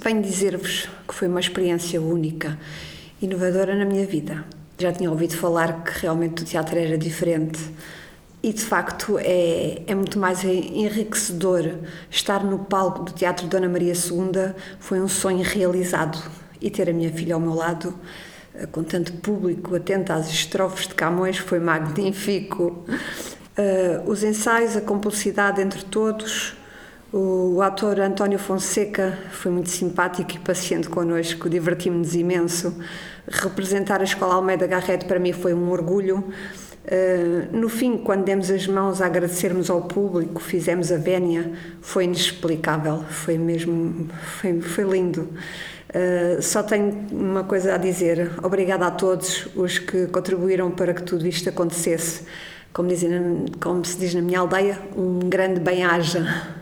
Venho dizer-vos que foi uma experiência única, inovadora na minha vida. Já tinha ouvido falar que realmente o teatro era diferente e de facto é, é muito mais enriquecedor estar no palco do Teatro Dona Maria II foi um sonho realizado e ter a minha filha ao meu lado eh, com tanto público atento às estrofes de Camões foi magnífico uh, os ensaios, a complexidade entre todos o, ator António Fonseca foi muito simpático e paciente connosco, divertimos-nos imenso. Representar a Escola Almeida Garrett para mim foi um orgulho. Uh, no fim, quando demos as mãos a agradecermos ao público, fizemos a vénia, foi inexplicável, foi mesmo, foi, foi lindo. Uh, só tenho uma coisa a dizer, obrigada a todos os que contribuíram para que tudo isto acontecesse. Como, dizem, como se diz na minha aldeia, um grande bem-aja.